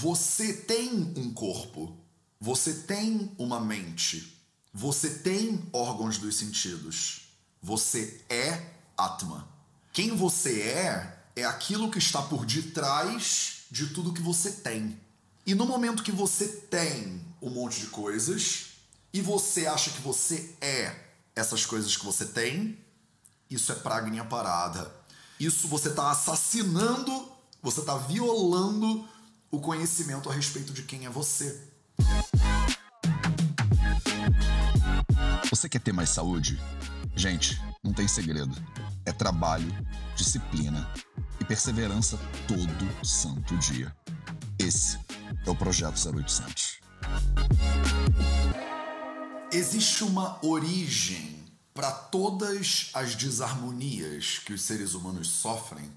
você tem um corpo, você tem uma mente, você tem órgãos dos sentidos, você é Atma. Quem você é é aquilo que está por detrás de tudo que você tem. E no momento que você tem um monte de coisas e você acha que você é essas coisas que você tem, isso é pragnia parada. Isso você está assassinando, você está violando o conhecimento a respeito de quem é você. Você quer ter mais saúde? Gente, não tem segredo. É trabalho, disciplina e perseverança todo santo dia. Esse é o Projeto 0800. Existe uma origem para todas as desarmonias que os seres humanos sofrem?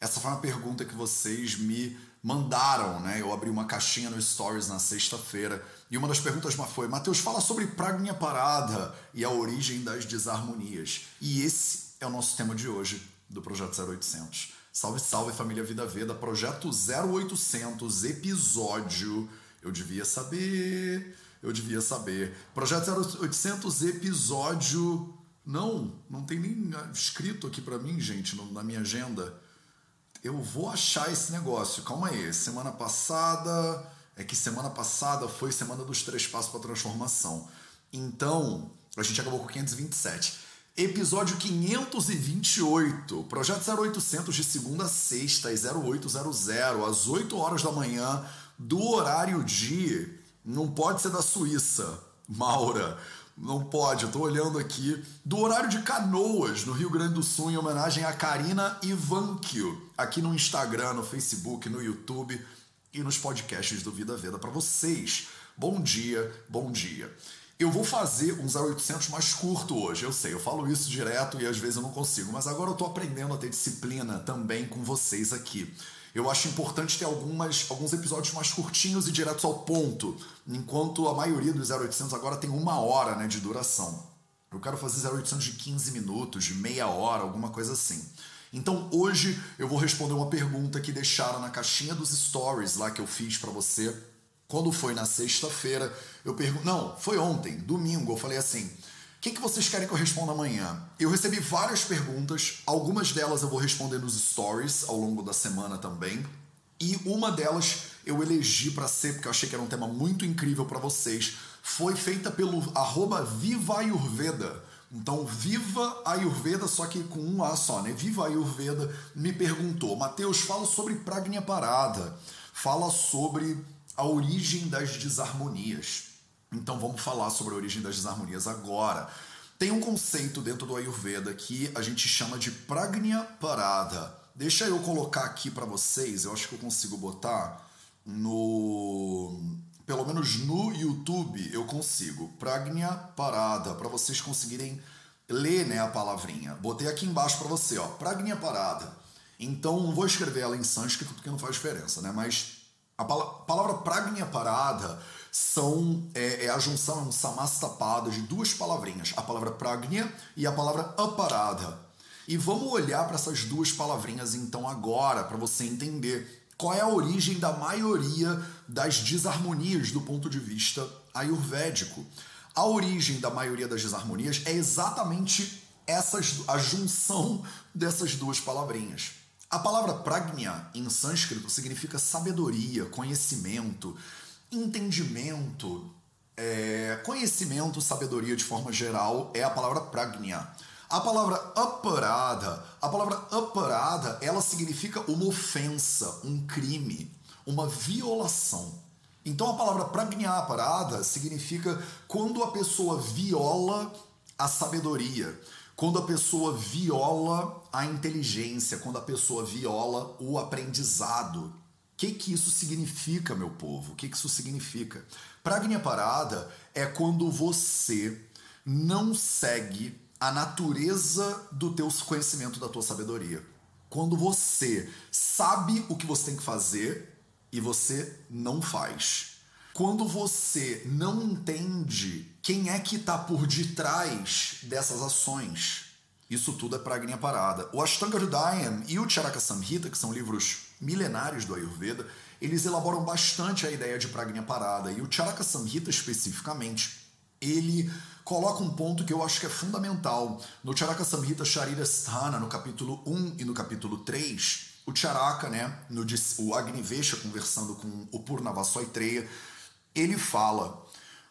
Essa foi uma pergunta que vocês me mandaram, né? Eu abri uma caixinha no Stories na sexta-feira e uma das perguntas foi: Mateus, fala sobre Pragnia Parada e a origem das desarmonias. E esse é o nosso tema de hoje do Projeto 0800. Salve, salve família Vida Veda, Projeto 0800, episódio. Eu devia saber, eu devia saber. Projeto 0800, episódio. Não, não tem nem escrito aqui para mim, gente, na minha agenda. Eu vou achar esse negócio. Calma aí. Semana passada. É que semana passada foi semana dos três passos para transformação. Então, a gente acabou com 527. Episódio 528, Projeto 0800 de segunda a sexta, às 0800, às 8 horas da manhã, do horário de. Não pode ser da Suíça, Maura. Não pode, eu tô olhando aqui. Do horário de Canoas, no Rio Grande do Sul, em homenagem a Karina Ivankio, aqui no Instagram, no Facebook, no YouTube e nos podcasts do Vida Veda para vocês. Bom dia, bom dia. Eu vou fazer um 0800 mais curto hoje, eu sei, eu falo isso direto e às vezes eu não consigo, mas agora eu tô aprendendo a ter disciplina também com vocês aqui. Eu acho importante ter algumas, alguns episódios mais curtinhos e diretos ao ponto, enquanto a maioria dos 0800 agora tem uma hora né, de duração. Eu quero fazer 0800 de 15 minutos, de meia hora, alguma coisa assim. Então hoje eu vou responder uma pergunta que deixaram na caixinha dos stories lá que eu fiz para você quando foi na sexta-feira, eu pergunto. Não, foi ontem, domingo, eu falei assim: que, que vocês querem que eu responda amanhã? Eu recebi várias perguntas, algumas delas eu vou responder nos stories ao longo da semana também. E uma delas eu elegi para ser, porque eu achei que era um tema muito incrível para vocês, foi feita pelo arroba Viva Ayurveda. Então, Viva Ayurveda, só que com um A só, né? Viva Ayurveda me perguntou, Mateus, fala sobre Pragnia Parada, fala sobre a origem das desarmonias. Então vamos falar sobre a origem das desarmonias agora. Tem um conceito dentro do Ayurveda que a gente chama de Pragnya Parada. Deixa eu colocar aqui para vocês, eu acho que eu consigo botar no pelo menos no YouTube eu consigo. Pragnya Parada, para vocês conseguirem ler, né, a palavrinha. Botei aqui embaixo para você, ó, Pragnya Parada. Então vou escrever ela em sânscrito porque não faz diferença, né? Mas a palavra pragnia parada são, é, é, a junção, é um samastapado de duas palavrinhas, a palavra pragnia e a palavra aparada. E vamos olhar para essas duas palavrinhas então agora, para você entender qual é a origem da maioria das desarmonias do ponto de vista ayurvédico. A origem da maioria das desarmonias é exatamente essas, a junção dessas duas palavrinhas. A palavra pragnya em sânscrito significa sabedoria, conhecimento, entendimento. É, conhecimento, sabedoria de forma geral é a palavra pragnya. A palavra aparada, a palavra aparada, ela significa uma ofensa, um crime, uma violação. Então a palavra pragnya aparada significa quando a pessoa viola a sabedoria quando a pessoa viola a inteligência, quando a pessoa viola o aprendizado. Que, que isso significa, meu povo? O que, que isso significa? Pragnia parada é quando você não segue a natureza do teu conhecimento, da tua sabedoria. Quando você sabe o que você tem que fazer e você não faz. Quando você não entende quem é que está por detrás dessas ações, isso tudo é pragnia parada. O Ashtanga Hridayam e o Charaka Samhita, que são livros milenários do Ayurveda, eles elaboram bastante a ideia de Pragnya Parada. E o Charaka Samhita especificamente, ele coloca um ponto que eu acho que é fundamental. No Charaka Samhita Sharira Sthana, no capítulo 1 e no capítulo 3, o Charaka, né, no, o Agnivesha conversando com o Purnavasoitreya, ele fala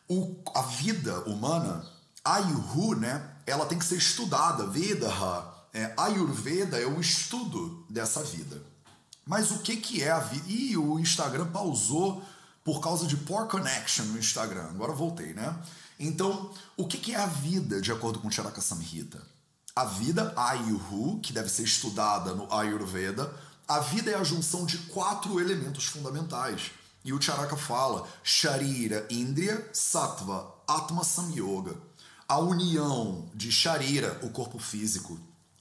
o, a vida humana, Ayuhu, né, ela tem que ser estudada, Vedaha, é, Ayurveda é o estudo dessa vida. Mas o que, que é a vida? Ih, o Instagram pausou por causa de poor connection no Instagram. Agora voltei, né? Então, o que, que é a vida, de acordo com Charaka Samhita? A vida, Ayuhu, que deve ser estudada no Ayurveda, a vida é a junção de quatro elementos fundamentais. E o Charaka fala Sharira, Indriya, Sattva, Atma Samyoga. A união de Sharira, o corpo físico,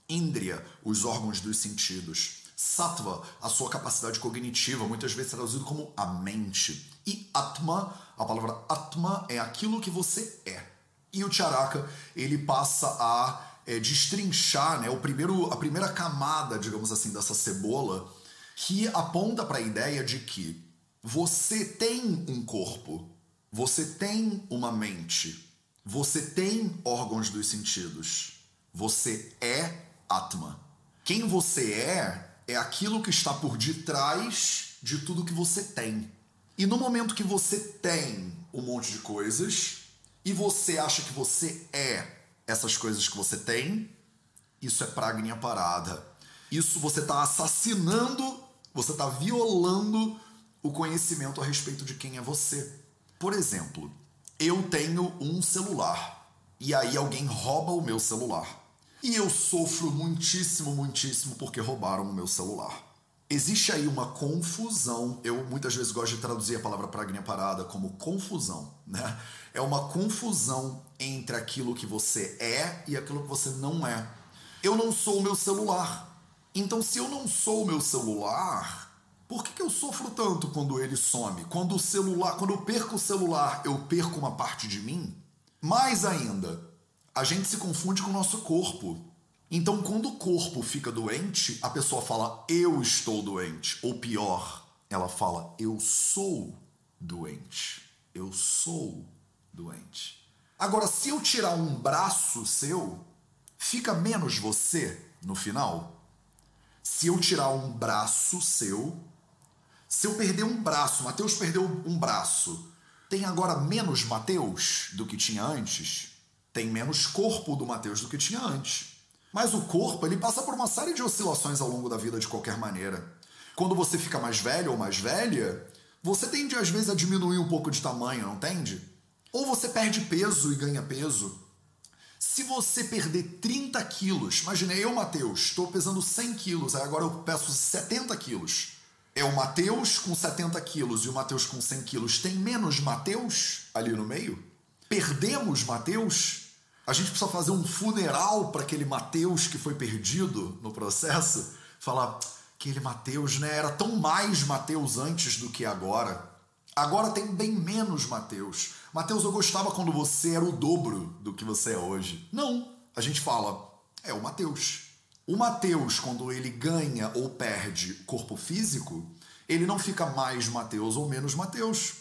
Indriya, os órgãos dos sentidos, Sattva, a sua capacidade cognitiva, muitas vezes traduzido como a mente. E Atma, a palavra Atma é aquilo que você é. E o Charaka, ele passa a é, destrinchar né, o primeiro, a primeira camada, digamos assim, dessa cebola, que aponta para a ideia de que você tem um corpo, você tem uma mente, você tem órgãos dos sentidos, você é Atma. Quem você é é aquilo que está por detrás de tudo que você tem. E no momento que você tem um monte de coisas e você acha que você é essas coisas que você tem, isso é pragnia parada. Isso você está assassinando, você está violando o conhecimento a respeito de quem é você. Por exemplo, eu tenho um celular e aí alguém rouba o meu celular. E eu sofro muitíssimo, muitíssimo porque roubaram o meu celular. Existe aí uma confusão. Eu muitas vezes gosto de traduzir a palavra pragnia parada como confusão, né? É uma confusão entre aquilo que você é e aquilo que você não é. Eu não sou o meu celular. Então, se eu não sou o meu celular, por que, que eu sofro tanto quando ele some? Quando o celular, quando eu perco o celular, eu perco uma parte de mim? Mais ainda, a gente se confunde com o nosso corpo. Então, quando o corpo fica doente, a pessoa fala eu estou doente. Ou pior, ela fala eu sou doente. Eu sou doente. Agora, se eu tirar um braço seu, fica menos você no final? Se eu tirar um braço seu, se eu perder um braço, Mateus perdeu um braço, tem agora menos Mateus do que tinha antes? tem menos corpo do Mateus do que tinha antes. Mas o corpo, ele passa por uma série de oscilações ao longo da vida de qualquer maneira. Quando você fica mais velho ou mais velha, você tende às vezes a diminuir um pouco de tamanho, não tende? Ou você perde peso e ganha peso. Se você perder 30 quilos, imagine eu, Matheus, estou pesando 100 quilos, aí agora eu peço 70 quilos. É o Matheus com 70 quilos e o Matheus com 100 quilos. Tem menos Matheus ali no meio? Perdemos Mateus? A gente precisa fazer um funeral para aquele Mateus que foi perdido no processo? Falar, aquele Mateus, né? Era tão mais Mateus antes do que agora. Agora tem bem menos Mateus. Mateus, eu gostava quando você era o dobro do que você é hoje. Não. A gente fala, é o Mateus. O Mateus, quando ele ganha ou perde corpo físico, ele não fica mais Mateus ou menos Mateus.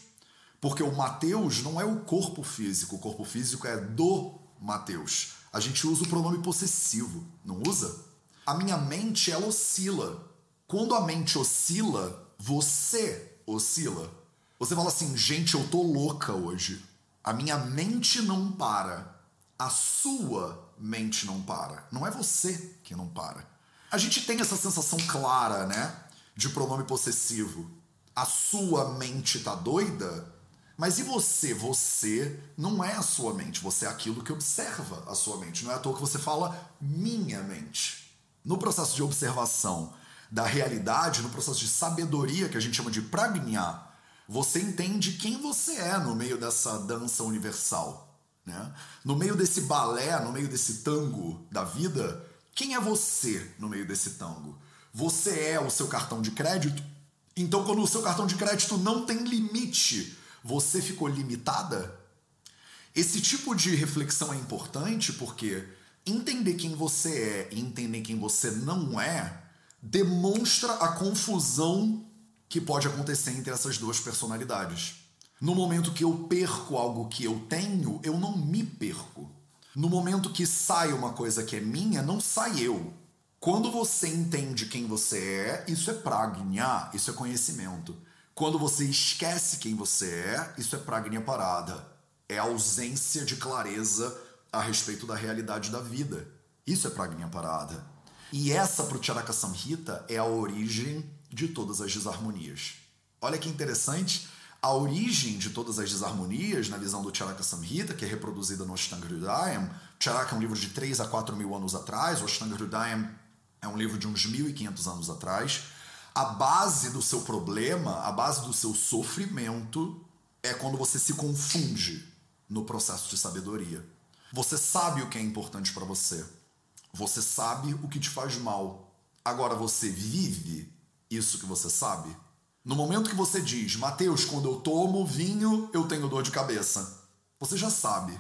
Porque o Mateus não é o corpo físico, o corpo físico é do Mateus. A gente usa o pronome possessivo, não usa? A minha mente, ela oscila. Quando a mente oscila, você oscila. Você fala assim, gente, eu tô louca hoje. A minha mente não para. A sua mente não para. Não é você que não para. A gente tem essa sensação clara, né? De pronome possessivo. A sua mente tá doida? Mas e você? Você não é a sua mente, você é aquilo que observa a sua mente. Não é à toa que você fala minha mente. No processo de observação da realidade, no processo de sabedoria que a gente chama de pragnya, você entende quem você é no meio dessa dança universal. Né? No meio desse balé, no meio desse tango da vida, quem é você no meio desse tango? Você é o seu cartão de crédito? Então, quando o seu cartão de crédito não tem limite você ficou limitada? Esse tipo de reflexão é importante porque entender quem você é e entender quem você não é demonstra a confusão que pode acontecer entre essas duas personalidades. No momento que eu perco algo que eu tenho, eu não me perco. No momento que sai uma coisa que é minha, não sai eu. Quando você entende quem você é, isso é pragnya, isso é conhecimento. Quando você esquece quem você é, isso é pragnya parada. É ausência de clareza a respeito da realidade da vida. Isso é pragnya parada. E essa, para o Charaka Samhita, é a origem de todas as desarmonias. Olha que interessante, a origem de todas as desarmonias, na visão do Charaka Samhita, que é reproduzida no Ashtanga Hridayam, Charaka é um livro de 3 a 4 mil anos atrás, o Ashtanga Hridayam é um livro de uns 1.500 anos atrás. A base do seu problema, a base do seu sofrimento, é quando você se confunde no processo de sabedoria. Você sabe o que é importante para você. Você sabe o que te faz mal. Agora você vive isso que você sabe? No momento que você diz, Mateus, quando eu tomo vinho, eu tenho dor de cabeça. Você já sabe.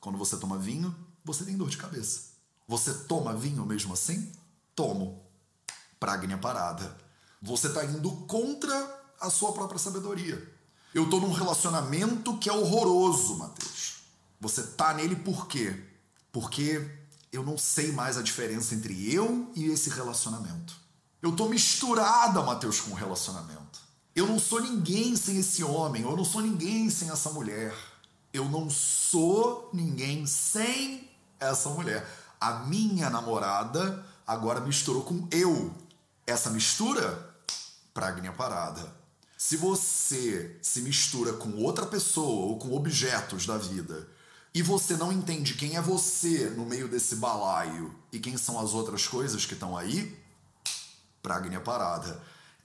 Quando você toma vinho, você tem dor de cabeça. Você toma vinho mesmo assim? Tomo. Pragnia parada. Você está indo contra a sua própria sabedoria. Eu estou num relacionamento que é horroroso, Mateus. Você tá nele por quê? Porque eu não sei mais a diferença entre eu e esse relacionamento. Eu tô misturada, Mateus, com o relacionamento. Eu não sou ninguém sem esse homem, eu não sou ninguém sem essa mulher. Eu não sou ninguém sem essa mulher. A minha namorada agora misturou com eu. Essa mistura, pragnia parada. Se você se mistura com outra pessoa ou com objetos da vida e você não entende quem é você no meio desse balaio e quem são as outras coisas que estão aí, Pragnya Parada.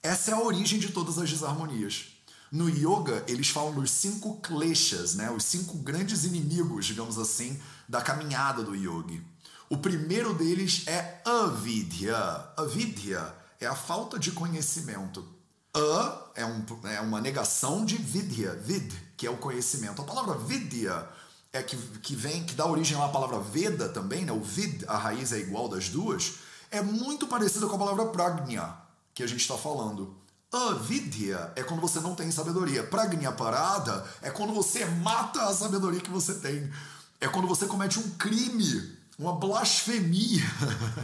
Essa é a origem de todas as desarmonias. No yoga, eles falam dos cinco kleshas, né? os cinco grandes inimigos, digamos assim, da caminhada do yogi. O primeiro deles é avidya. Avidya é a falta de conhecimento. A é, um, é uma negação de vidya, vid, que é o conhecimento. A palavra vidya é que, que vem, que dá origem à palavra Veda também, né? O vid, a raiz é igual das duas é muito parecida com a palavra pragnya, que a gente está falando. Avidya é quando você não tem sabedoria. Pragnya parada é quando você mata a sabedoria que você tem. É quando você comete um crime, uma blasfemia.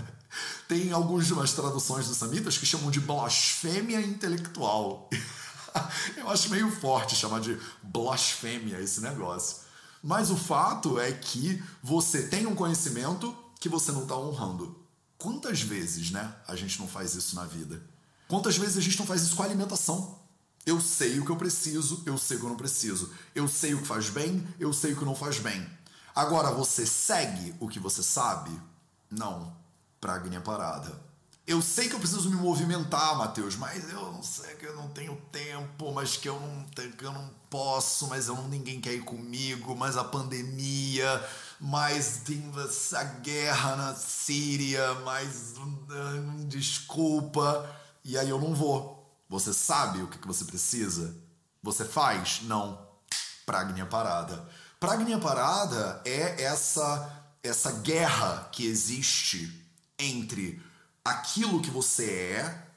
tem algumas traduções dos samitas que chamam de blasfêmia intelectual. Eu acho meio forte chamar de blasfêmia esse negócio. Mas o fato é que você tem um conhecimento que você não está honrando. Quantas vezes, né, a gente não faz isso na vida? Quantas vezes a gente não faz isso com a alimentação? Eu sei o que eu preciso, eu sei o que eu não preciso. Eu sei o que faz bem, eu sei o que não faz bem. Agora, você segue o que você sabe? Não. Pragnia parada. Eu sei que eu preciso me movimentar, Mateus, mas eu não sei que eu não tenho tempo, mas que eu não, que eu não posso, mas eu não, ninguém quer ir comigo, mas a pandemia, mas tem essa guerra na Síria, mas hum, desculpa, e aí eu não vou. Você sabe o que você precisa? Você faz? Não. Pragnia parada. Pragnia parada é essa essa guerra que existe entre aquilo que você é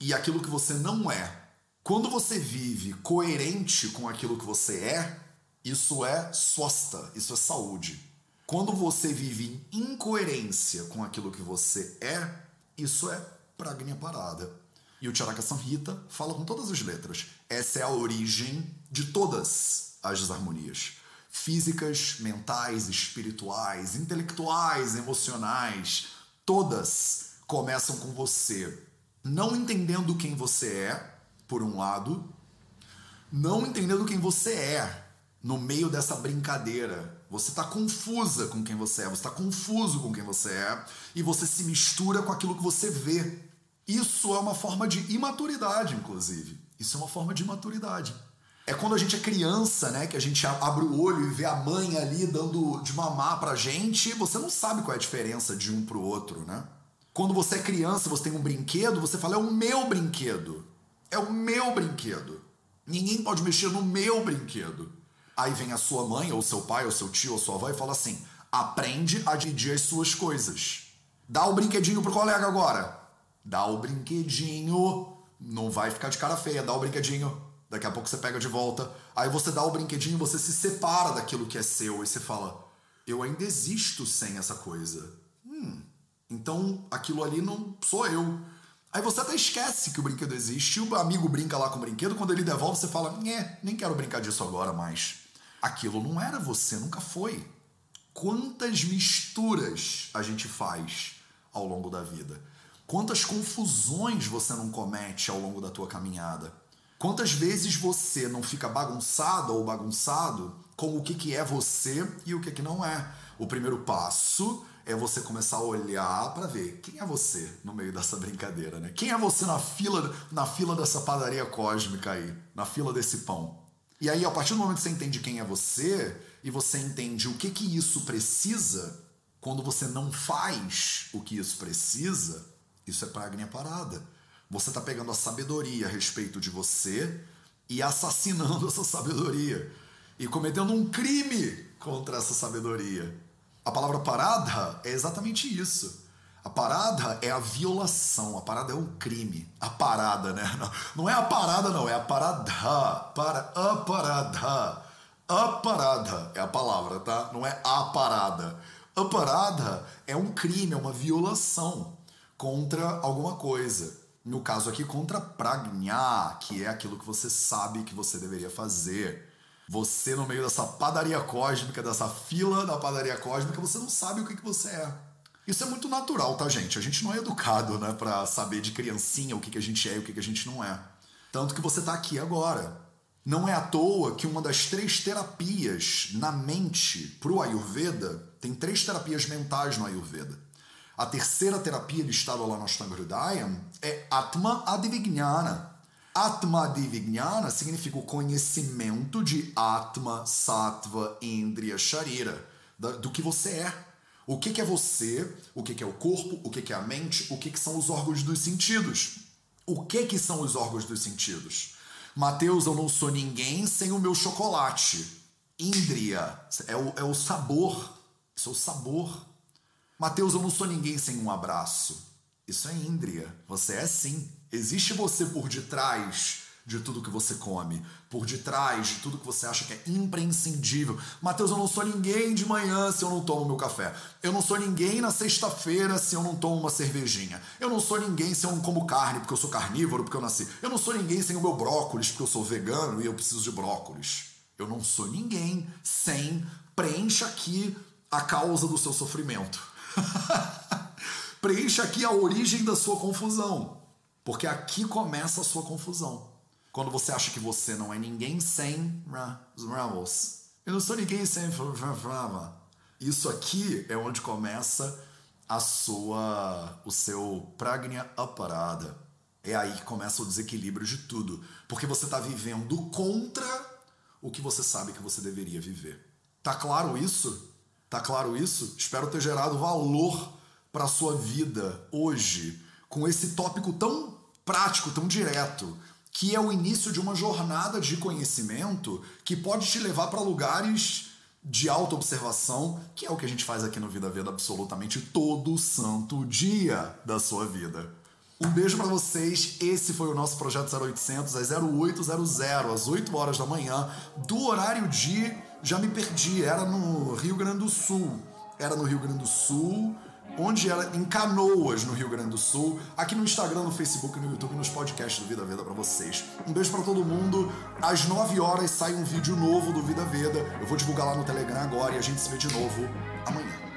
e aquilo que você não é. Quando você vive coerente com aquilo que você é, isso é swasta, isso é saúde. Quando você vive em incoerência com aquilo que você é, isso é pragnia parada. E o Charaka Samhita fala com todas as letras. Essa é a origem de todas as desarmonias. Físicas, mentais, espirituais, intelectuais, emocionais, todas começam com você não entendendo quem você é, por um lado, não entendendo quem você é no meio dessa brincadeira você está confusa com quem você é, você está confuso com quem você é e você se mistura com aquilo que você vê. Isso é uma forma de imaturidade, inclusive. Isso é uma forma de imaturidade. É quando a gente é criança, né, que a gente abre o olho e vê a mãe ali dando de mamar pra gente, você não sabe qual é a diferença de um pro outro, né? Quando você é criança, você tem um brinquedo, você fala é o meu brinquedo. É o meu brinquedo. Ninguém pode mexer no meu brinquedo. Aí vem a sua mãe, ou seu pai, ou seu tio, ou sua avó e fala assim: aprende a dividir as suas coisas. Dá o brinquedinho pro colega agora. Dá o brinquedinho. Não vai ficar de cara feia, dá o brinquedinho, daqui a pouco você pega de volta. Aí você dá o brinquedinho, você se separa daquilo que é seu e você fala: eu ainda existo sem essa coisa. Hum, então aquilo ali não sou eu. Aí você até esquece que o brinquedo existe, o amigo brinca lá com o brinquedo, quando ele devolve, você fala: nem quero brincar disso agora mais. Aquilo não era você, nunca foi. Quantas misturas a gente faz ao longo da vida? Quantas confusões você não comete ao longo da tua caminhada? Quantas vezes você não fica bagunçado ou bagunçado com o que, que é você e o que, que não é? O primeiro passo é você começar a olhar para ver quem é você no meio dessa brincadeira, né? Quem é você na fila, na fila dessa padaria cósmica aí, na fila desse pão? E aí, a partir do momento que você entende quem é você e você entende o que que isso precisa, quando você não faz o que isso precisa, isso é pragnia parada. Você está pegando a sabedoria a respeito de você e assassinando essa sabedoria e cometendo um crime contra essa sabedoria. A palavra parada é exatamente isso. A parada é a violação, a parada é o crime. A parada, né? Não, não é a parada, não, é a parada. Para, a parada. A parada é a palavra, tá? Não é a parada. A parada é um crime, é uma violação contra alguma coisa. No caso aqui, contra pragna, que é aquilo que você sabe que você deveria fazer. Você, no meio dessa padaria cósmica, dessa fila da padaria cósmica, você não sabe o que, que você é. Isso é muito natural, tá, gente? A gente não é educado, né, para saber de criancinha o que, que a gente é e o que, que a gente não é. Tanto que você tá aqui agora. Não é à toa que uma das três terapias na mente pro Ayurveda, tem três terapias mentais no Ayurveda. A terceira terapia listada lá no Ashtanga é Atma Adivignana, Atma Divignana significa o conhecimento de Atma, Sattva, Indriya, Sharira, do que você é. O que, é você, o que, é o corpo, o que, é a mente, o que, são os órgãos dos sentidos. O que, que são os órgãos dos sentidos? Mateus, eu não sou ninguém sem o meu chocolate. Indriya é o, é o sabor. Isso é o sabor. Mateus, eu não sou ninguém sem um abraço. Isso é Indriya. Você é sim. Existe você por detrás de tudo que você come, por detrás de tudo que você acha que é imprescindível. Mateus, eu não sou ninguém de manhã se eu não tomo meu café. Eu não sou ninguém na sexta-feira se eu não tomo uma cervejinha. Eu não sou ninguém se eu não como carne porque eu sou carnívoro, porque eu nasci. Eu não sou ninguém sem o meu brócolis porque eu sou vegano e eu preciso de brócolis. Eu não sou ninguém sem preencha aqui a causa do seu sofrimento. preencha aqui a origem da sua confusão. Porque aqui começa a sua confusão. Quando você acha que você não é ninguém sem os Ramos. Eu não sou ninguém sem Isso aqui é onde começa a sua o seu pragnya aparada. É aí que começa o desequilíbrio de tudo, porque você está vivendo contra o que você sabe que você deveria viver. Tá claro isso? Tá claro isso? Espero ter gerado valor para sua vida hoje com esse tópico tão prático, tão direto, que é o início de uma jornada de conhecimento que pode te levar para lugares de autoobservação, que é o que a gente faz aqui no Vida Veda absolutamente todo santo dia da sua vida. Um beijo para vocês. Esse foi o nosso projeto 0800 às 0800 às 8 horas da manhã, do horário de já me perdi, era no Rio Grande do Sul. Era no Rio Grande do Sul onde era em Canoas, no Rio Grande do Sul, aqui no Instagram, no Facebook, no YouTube, nos podcasts do Vida Veda para vocês. Um beijo para todo mundo. Às 9 horas sai um vídeo novo do Vida Veda. Eu vou divulgar lá no Telegram agora e a gente se vê de novo amanhã.